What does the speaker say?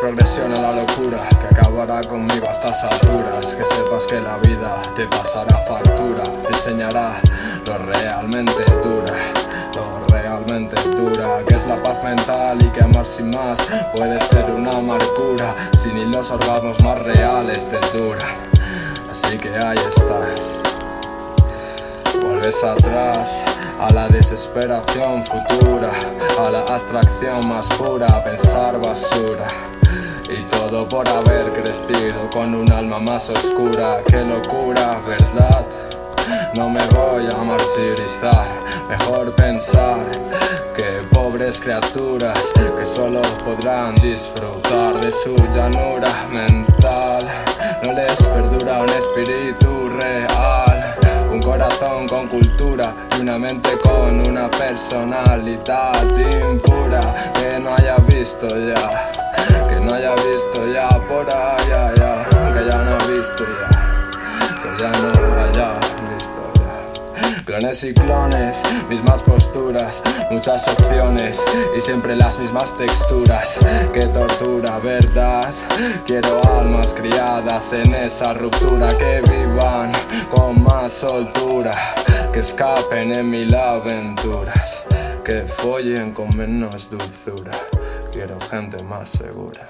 progresión a la locura que acabará conmigo a estas alturas. Que sepas que la vida te pasará factura, te enseñará lo realmente dura, lo realmente dura. Que es la paz mental y que amar sin más puede ser una amargura. Si ni los orgasmos más reales te duran. Así que ahí estás. Vuelves atrás a la desesperación futura, a la abstracción más pura, a pensar basura. Y todo por haber crecido con un alma más oscura. Qué locura, ¿verdad? No me voy a martirizar, mejor pensar que pobres criaturas que solo podrán disfrutar de su llanura mental. No les perdura un espíritu real y una mente con una personalidad impura que no haya visto ya, que no haya visto ya por allá, ya, que ya no ha visto ya, que ya no haya visto. Clones y clones, mismas posturas, muchas opciones y siempre las mismas texturas. Qué tortura, ¿verdad? Quiero almas criadas en esa ruptura que vivan con más soltura, que escapen en mil aventuras, que follen con menos dulzura. Quiero gente más segura.